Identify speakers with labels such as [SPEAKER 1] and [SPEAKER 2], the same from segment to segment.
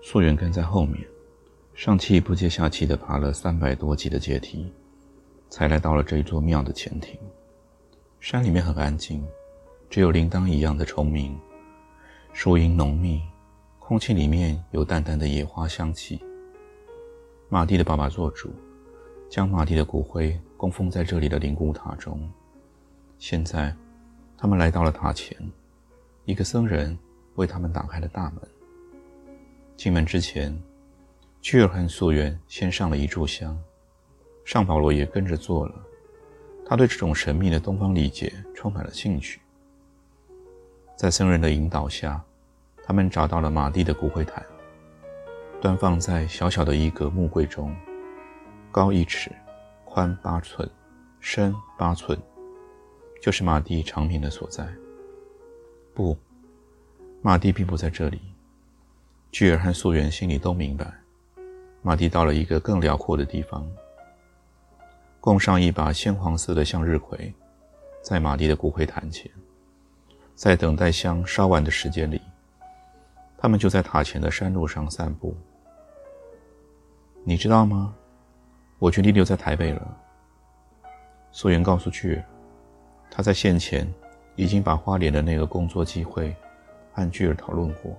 [SPEAKER 1] 素媛跟在后面，上气不接下气地爬了三百多级的阶梯，才来到了这座庙的前庭。山里面很安静，只有铃铛一样的虫鸣，树荫浓密，空气里面有淡淡的野花香气。马蒂的爸爸做主，将马蒂的骨灰供奉在这里的灵骨塔中。现在，他们来到了塔前，一个僧人。为他们打开了大门。进门之前，巨尔和素媛先上了一炷香，尚保罗也跟着做了。他对这种神秘的东方礼节充满了兴趣。在僧人的引导下，他们找到了马蒂的骨灰坛，端放在小小的一格木柜中，高一尺，宽八寸，深八寸，就是马蒂长眠的所在。不。马蒂并不在这里。巨儿和素媛心里都明白，马蒂到了一个更辽阔的地方。供上一把鲜黄色的向日葵，在马蒂的骨灰坛前，在等待香烧完的时间里，他们就在塔前的山路上散步。你知道吗？我决定留在台北了。素媛告诉巨儿，他在线前已经把花莲的那个工作机会。和巨儿讨论过，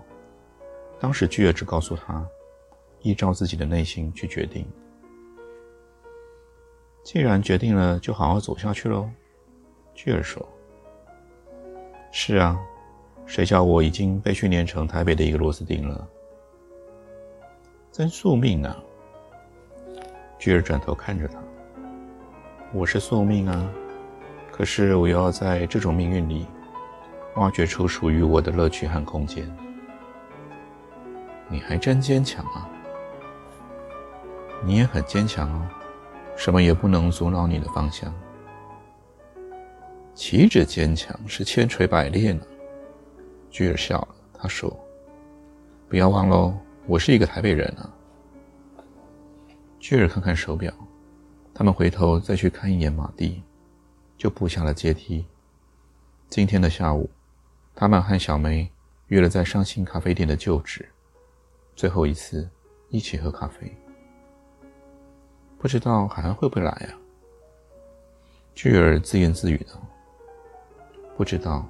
[SPEAKER 1] 当时巨儿只告诉他，依照自己的内心去决定。既然决定了，就好好走下去喽。巨儿说：“是啊，谁叫我已经被训练成台北的一个螺丝钉了？真宿命啊！”巨儿转头看着他：“我是宿命啊，可是我要在这种命运里。”挖掘出属于我的乐趣和空间。你还真坚强啊！你也很坚强哦，什么也不能阻挠你的方向。岂止坚强，是千锤百炼呢。巨儿笑了，他说：“不要忘喽，我是一个台北人啊。”巨儿看看手表，他们回头再去看一眼马蒂，就步下了阶梯。今天的下午。他们和小梅约了在上信咖啡店的旧址，最后一次一起喝咖啡。不知道海涵会不会来呀？巨儿自言自语道：“不知道，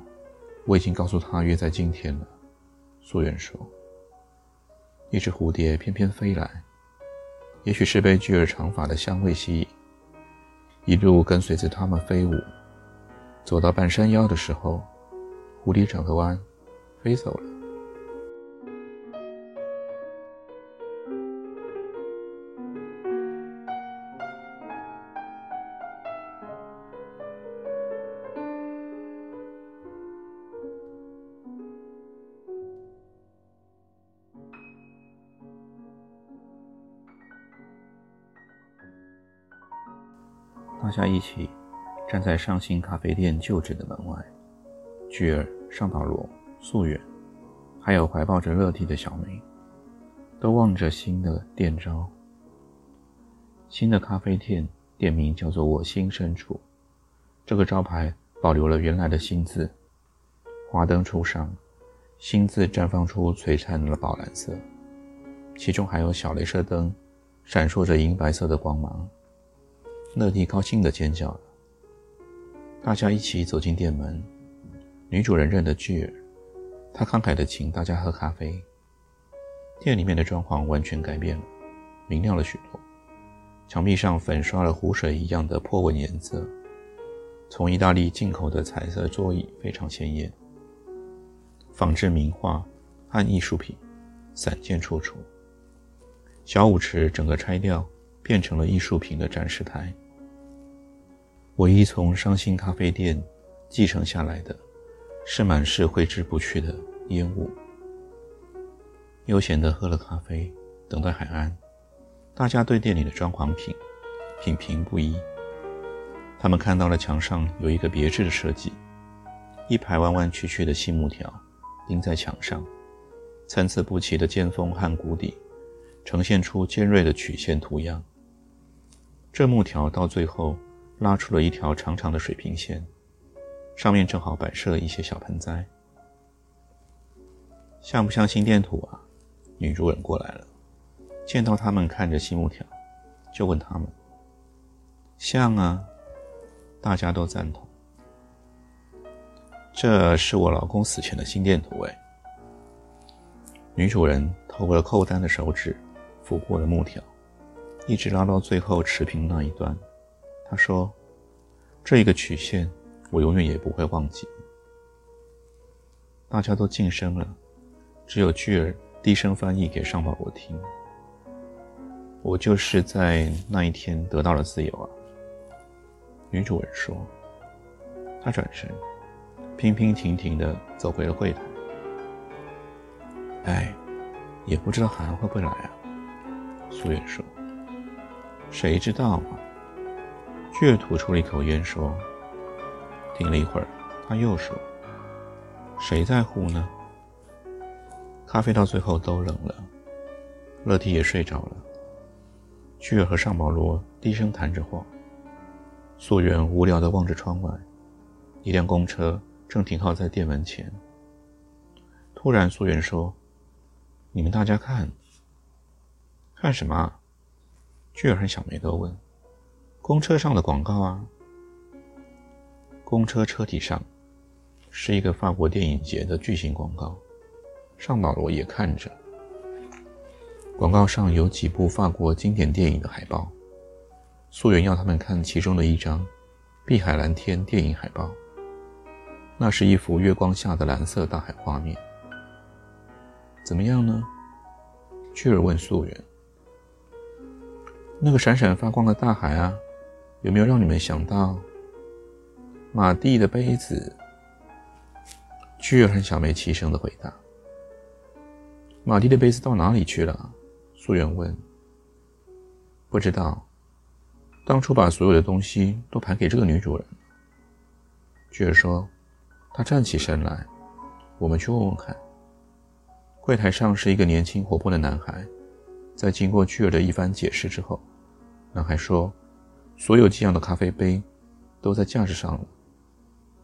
[SPEAKER 1] 我已经告诉他约在今天了。”素媛说：“一只蝴蝶翩翩飞来，也许是被巨儿长发的香味吸引，一路跟随着他们飞舞，走到半山腰的时候。”蝴蝶转个弯，飞走了。大家一起站在上新咖啡店旧址的门外。巨儿、尚保罗、素媛，还有怀抱着乐蒂的小梅，都望着新的店招。新的咖啡店店名叫做“我心深处”，这个招牌保留了原来的“新”字，华灯初上，“新”字绽放出璀璨的宝蓝色，其中还有小镭射灯，闪烁着银白色的光芒。乐蒂高兴地尖叫了。大家一起走进店门。女主人认得巨儿，她慷慨地请大家喝咖啡。店里面的装潢完全改变了，明亮了许多，墙壁上粉刷了湖水一样的破纹颜色。从意大利进口的彩色桌椅非常鲜艳，仿制名画和艺术品散见处处。小舞池整个拆掉，变成了艺术品的展示台。唯一从伤心咖啡店继承下来的。是满是挥之不去的烟雾。悠闲地喝了咖啡，等待海岸。大家对店里的装潢品品评不一。他们看到了墙上有一个别致的设计，一排弯弯曲曲的细木条钉在墙上，参差不齐的尖峰和谷底呈现出尖锐的曲线图样。这木条到最后拉出了一条长长的水平线，上面正好摆设了一些小盆栽。像不像心电图啊？女主人过来了，见到他们看着细木条，就问他们：“像啊？”大家都赞同。这是我老公死前的心电图，哎。女主人透过了扣单的手指，抚过了木条，一直拉到最后持平那一端。她说：“这一个曲线，我永远也不会忘记。”大家都噤声了，只有巨儿低声翻译给尚保罗听：“我就是在那一天得到了自由啊。”女主人说：“她转身，平平停停地走回了柜台。哎，也不知道韩会不会来啊。”苏远说：“谁知道啊？”巨吐出了一口烟说：“停了一会儿，他又说：‘谁在乎呢？’咖啡到最后都冷了，乐蒂也睡着了。巨儿和尚保罗低声谈着话。”素媛无聊地望着窗外，一辆公车正停靠在店门前。突然，素媛说：“你们大家看，看什么？”巨儿和小梅都问：“公车上的广告啊！”公车车体上是一个法国电影节的巨型广告。尚保罗也看着，广告上有几部法国经典电影的海报。素媛要他们看其中的一张《碧海蓝天》电影海报，那是一幅月光下的蓝色大海画面。怎么样呢？巨儿问素媛：“那个闪闪发光的大海啊，有没有让你们想到马蒂的杯子？”巨儿和小梅齐声的回答：“马蒂的杯子到哪里去了？”素媛问：“不知道。”当初把所有的东西都盘给这个女主人。巨儿说：“他站起身来，我们去问问看。”柜台上是一个年轻活泼的男孩。在经过巨儿的一番解释之后，男孩说：“所有寄样的咖啡杯都在架子上了。”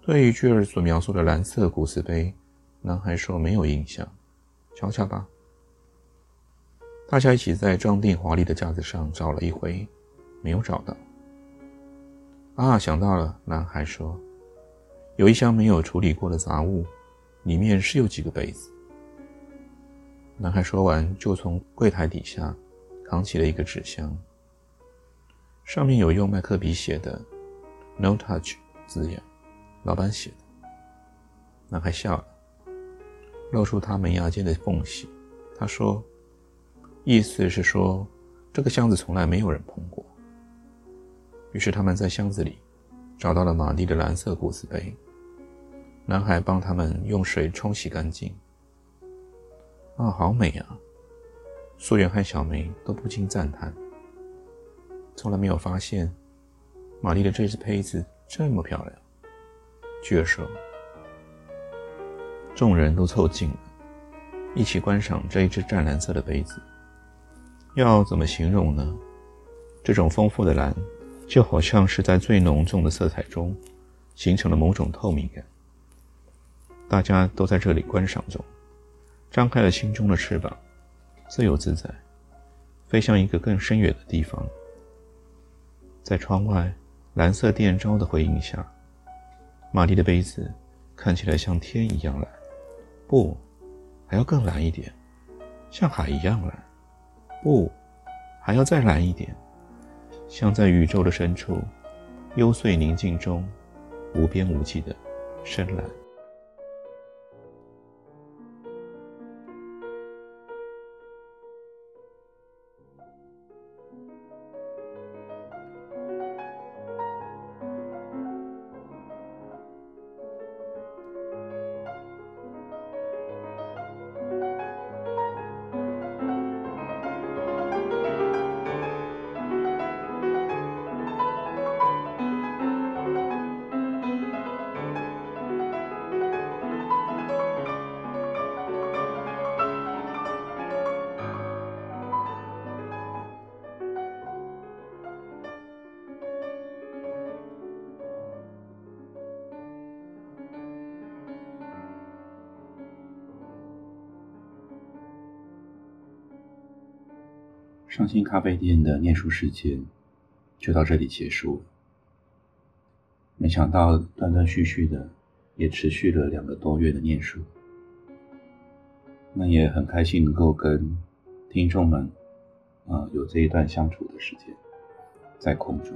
[SPEAKER 1] 对于巨儿所描述的蓝色古瓷杯，男孩说没有印象。瞧瞧吧。大家一起在装订华丽的架子上找了一回。没有找到。啊，想到了！男孩说：“有一箱没有处理过的杂物，里面是有几个杯子。”男孩说完，就从柜台底下扛起了一个纸箱，上面有用麦克笔写的 “No Touch” 字样，老板写的。男孩笑了，露出他门牙间的缝隙。他说：“意思是说，这个箱子从来没有人碰过。”于是他们在箱子里找到了玛蒂的蓝色骨瓷杯。男孩帮他们用水冲洗干净。啊，好美啊！素媛和小梅都不禁赞叹。从来没有发现玛丽的这只杯子这么漂亮。巨儿说。众人都凑近了，一起观赏这一只湛蓝色的杯子。要怎么形容呢？这种丰富的蓝。就好像是在最浓重的色彩中，形成了某种透明感。大家都在这里观赏中，张开了心中的翅膀，自由自在，飞向一个更深远的地方。在窗外蓝色电招的回应下，玛丽的杯子看起来像天一样蓝，不，还要更蓝一点，像海一样蓝，不，还要再蓝一点。像在宇宙的深处，幽邃宁静中，无边无际的深蓝。上新咖啡店的念书时间就到这里结束了。没想到断断续续的，也持续了两个多月的念书。那也很开心能够跟听众们，啊，有这一段相处的时间，在空中。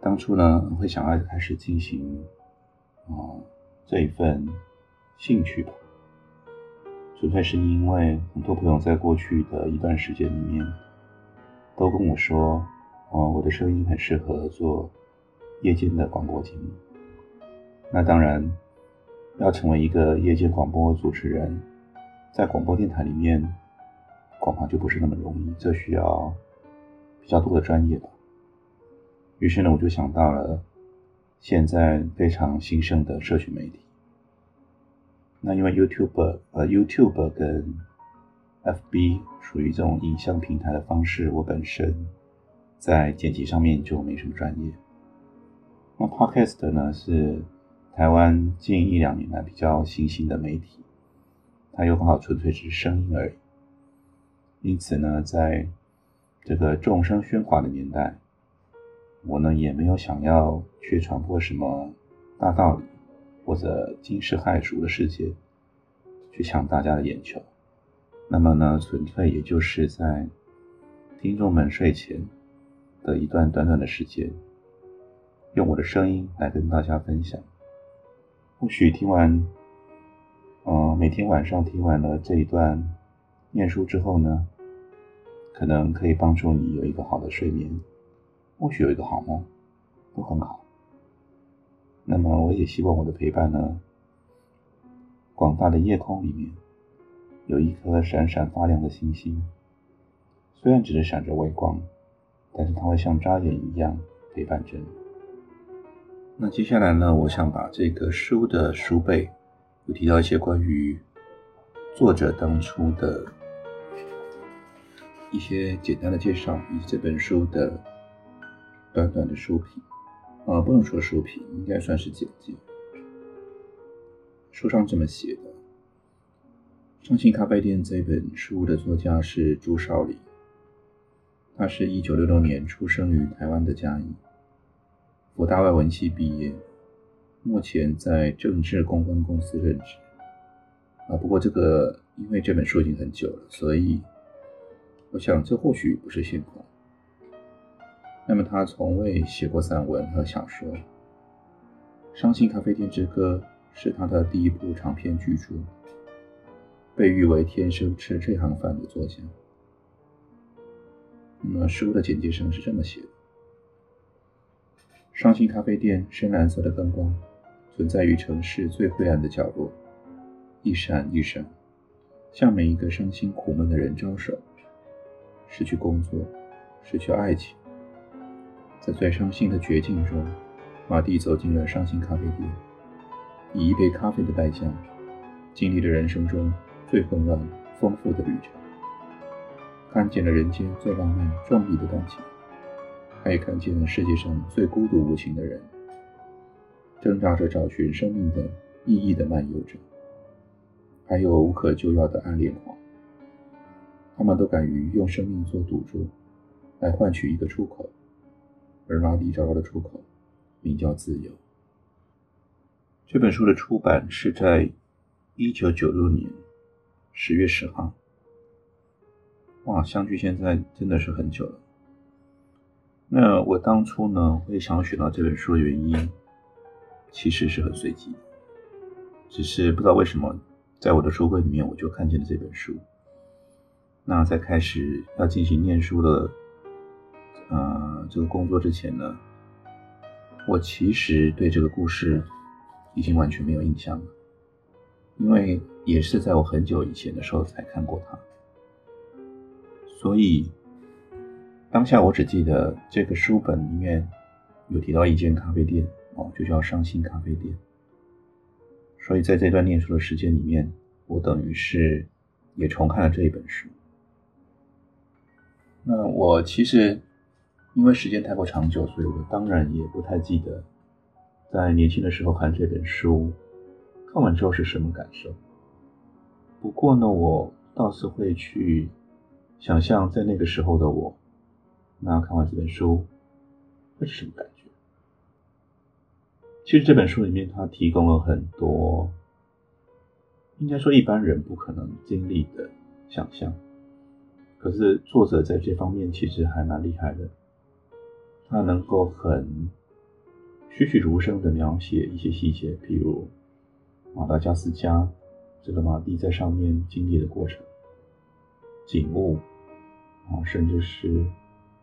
[SPEAKER 1] 当初呢，会想要开始进行，啊，这一份兴趣吧。纯粹是因为很多朋友在过去的一段时间里面，都跟我说，哦，我的声音很适合做夜间的广播节目。那当然，要成为一个夜间广播主持人，在广播电台里面，恐怕就不是那么容易，这需要比较多的专业吧。于是呢，我就想到了现在非常兴盛的社群媒体。那因为 YouTube 呃 YouTube 跟 FB 属于这种影像平台的方式，我本身在剪辑上面就没什么专业。那 Podcast 呢是台湾近一两年来比较新兴的媒体，它又刚好纯粹是声音而已。因此呢，在这个众声喧哗的年代，我呢也没有想要去传播什么大道理。或者惊世骇俗的世界，去抢大家的眼球。那么呢，纯粹也就是在听众们睡前的一段短短的时间，用我的声音来跟大家分享。或许听完，嗯，每天晚上听完了这一段念书之后呢，可能可以帮助你有一个好的睡眠，或许有一个好梦，都很好。那么，我也希望我的陪伴呢，广大的夜空里面有一颗闪闪发亮的星星，虽然只是闪着微光，但是它会像眨眼一样陪伴着你。那接下来呢，我想把这个书的书背，有提到一些关于作者当初的一些简单的介绍，以及这本书的短短的书评。啊，不能说书评，应该算是简介。书上这么写的：《伤心咖啡店》这本书的作家是朱少林，他是一九六六年出生于台湾的嘉义，福大外文系毕业，目前在政治公关公司任职。啊，不过这个因为这本书已经很久了，所以我想这或许不是现况。那么他从未写过散文和小说，《伤心咖啡店之歌》是他的第一部长篇巨著，被誉为天生吃这行饭的作家。那么书的简介上是这么写的：伤心咖啡店深蓝色的灯光，存在于城市最灰暗的角落，一闪一闪，向每一个伤心苦闷的人招手。失去工作，失去爱情。在最伤心的绝境中，马蒂走进了伤心咖啡店，以一杯咖啡的代价，经历了人生中最混乱、丰富的旅程，看见了人间最浪漫、壮丽的感情，还看见了世界上最孤独无情的人，挣扎着找寻生命的意义的漫游者，还有无可救药的暗恋狂。他们都敢于用生命做赌注，来换取一个出口。而马蒂找到的出口，名叫自由。这本书的出版是在一九九六年十月十号。哇，相距现在真的是很久了。那我当初呢，会想选到这本书的原因，其实是很随机，只是不知道为什么，在我的书柜里面，我就看见了这本书。那在开始要进行念书的。呃，这个工作之前呢，我其实对这个故事已经完全没有印象了，因为也是在我很久以前的时候才看过它，所以当下我只记得这个书本里面有提到一间咖啡店哦，就叫伤心咖啡店，所以在这段念书的时间里面，我等于是也重看了这一本书。那我其实。因为时间太过长久，所以我当然也不太记得在年轻的时候看这本书，看完之后是什么感受。不过呢，我倒是会去想象在那个时候的我，那看完这本书会是什么感觉？其实这本书里面，它提供了很多，应该说一般人不可能经历的想象。可是作者在这方面其实还蛮厉害的，他能够很栩栩如生的描写一些细节，譬如马达加斯加这个马蒂在上面经历的过程、景物啊，甚至是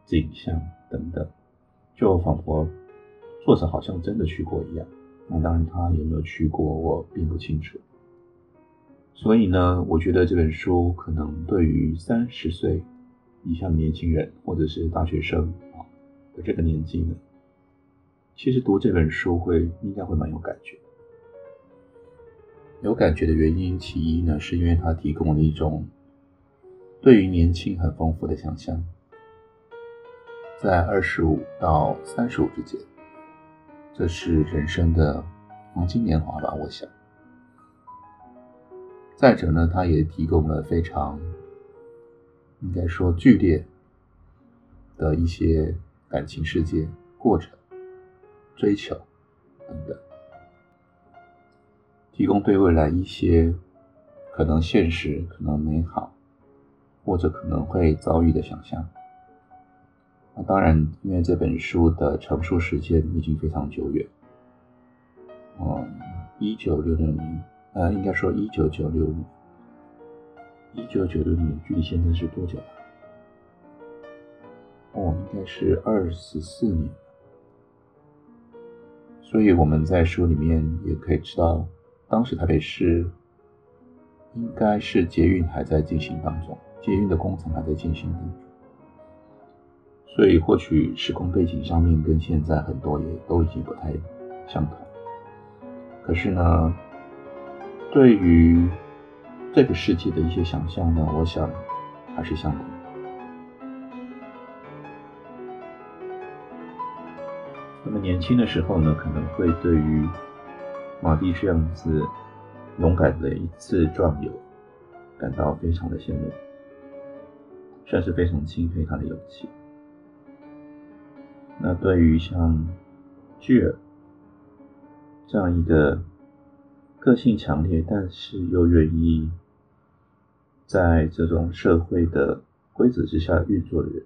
[SPEAKER 1] 景象等等，就仿佛。作者好像真的去过一样，那当然他有没有去过，我并不清楚。所以呢，我觉得这本书可能对于三十岁以下的年轻人，或者是大学生啊的这个年纪呢，其实读这本书会应该会蛮有感觉。有感觉的原因，其一呢，是因为它提供了一种对于年轻很丰富的想象，在二十五到三十五之间。这是人生的黄金年华吧，我想。再者呢，它也提供了非常应该说剧烈的一些感情世界过程、追求等等，提供对未来一些可能现实、可能美好或者可能会遭遇的想象。那当然，因为这本书的成书时间已经非常久远，嗯，一九六六年，呃，应该说一九九六年，一九九六年距离现在是多久了？哦，应该是二十四年。所以我们在书里面也可以知道，当时台北市应该是捷运还在进行当中，捷运的工程还在进行当中。所以，或许时空背景上面跟现在很多也都已经不太相同。可是呢，对于这个世界的一些想象呢，我想还是相同。年轻的时候呢，可能会对于马蒂这样子勇敢的一次壮游，感到非常的羡慕，甚至非常钦佩他的勇气。那对于像巨尔这样一个个性强烈，但是又愿意在这种社会的规则之下运作的人，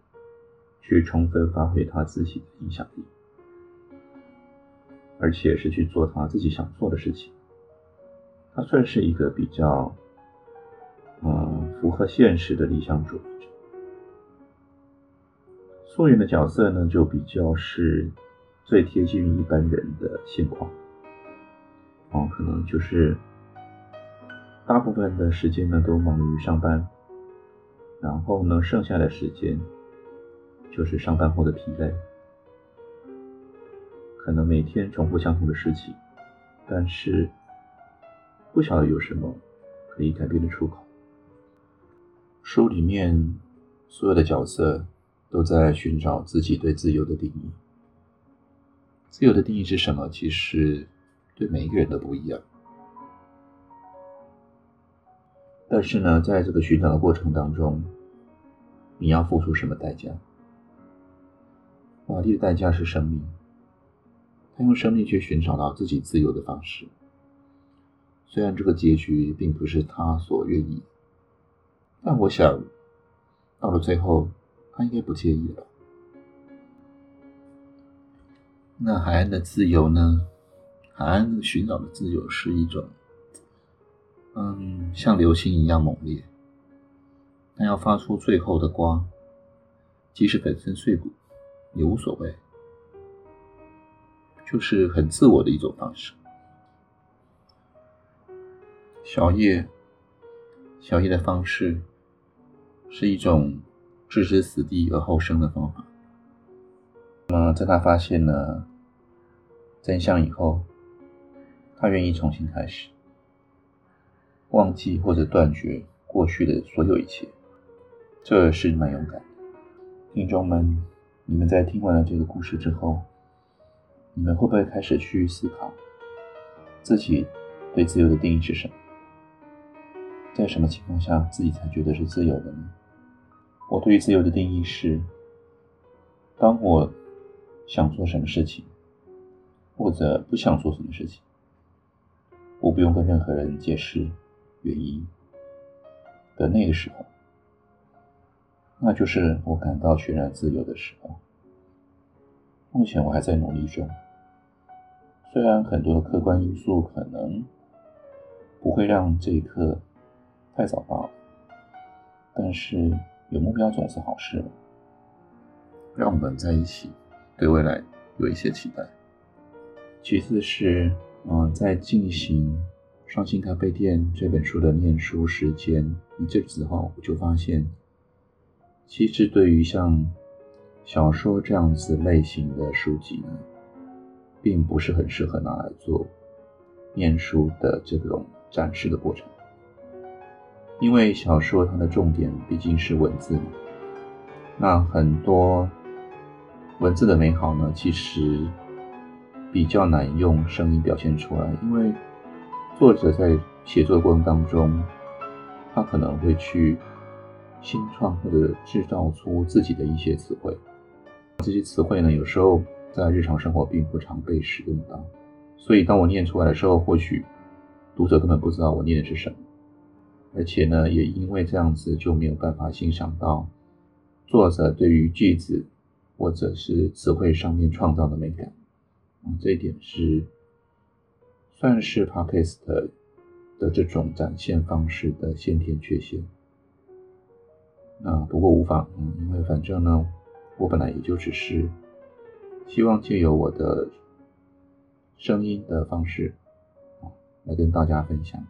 [SPEAKER 1] 去充分发挥他自己的影响力，而且是去做他自己想做的事情，他算是一个比较嗯符合现实的理想主义者。素媛的角色呢，就比较是最贴近于一般人的现况，哦，可能就是大部分的时间呢都忙于上班，然后呢，剩下的时间就是上班后的疲累，可能每天重复相同的事情，但是不晓得有什么可以改变的出口。书里面所有的角色。都在寻找自己对自由的定义。自由的定义是什么？其实对每一个人都不一样。但是呢，在这个寻找的过程当中，你要付出什么代价？玛丽的代价是生命。他用生命去寻找到自己自由的方式。虽然这个结局并不是他所愿意，但我想到了最后。他应该不介意了。那海岸的自由呢？海岸寻找的自由是一种，嗯，像流星一样猛烈。但要发出最后的光，即使粉身碎骨也无所谓，就是很自我的一种方式。小叶，小叶的方式是一种。置之死地而后生的方法。那么，在他发现了真相以后，他愿意重新开始，忘记或者断绝过去的所有一切，这是蛮勇敢的。听众们，你们在听完了这个故事之后，你们会不会开始去思考自己对自由的定义是什么？在什么情况下自己才觉得是自由的呢？我对于自由的定义是：当我想做什么事情，或者不想做什么事情，我不用跟任何人解释原因的那个时候，那就是我感到全然自由的时候。目前我还在努力中，虽然很多的客观因素可能不会让这一刻太早到，但是有目标总是好事。让我们在一起，对未来有一些期待。其次是，嗯，在进行《双星咖啡店》这本书的念书时间一阵子后，我就发现，其实对于像小说这样子类型的书籍呢，并不是很适合拿来做念书的这种展示的过程，因为小说它的重点毕竟是文字嘛，那很多文字的美好呢，其实比较难用声音表现出来，因为作者在写作的过程当中，他可能会去新创或者制造出自己的一些词汇。这些词汇呢，有时候在日常生活并不常被使用到，所以当我念出来的时候，或许读者根本不知道我念的是什么，而且呢，也因为这样子就没有办法欣赏到作者对于句子或者是词汇上面创造的美感。嗯，这一点是算是 podcast 的这种展现方式的先天缺陷。那不过无妨，嗯，因为反正呢。我本来也就只是希望借由我的声音的方式啊，来跟大家分享。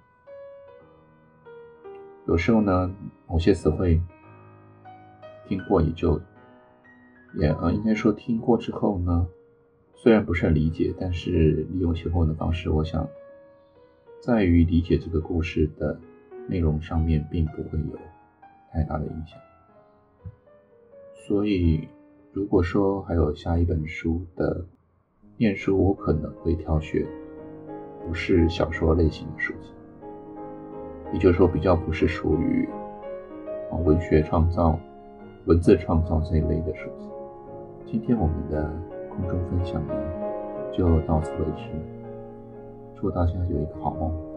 [SPEAKER 1] 有时候呢，某些词汇听过也就也呃，应该说听过之后呢，虽然不是很理解，但是利用写后的方式，我想在于理解这个故事的内容上面，并不会有太大的影响。所以。如果说还有下一本书的念书，我可能会挑选不是小说类型的书籍，也就是说比较不是属于文学创造、文字创造这一类的书籍。今天我们的空中分享呢就到此为止，祝大家有一个好梦。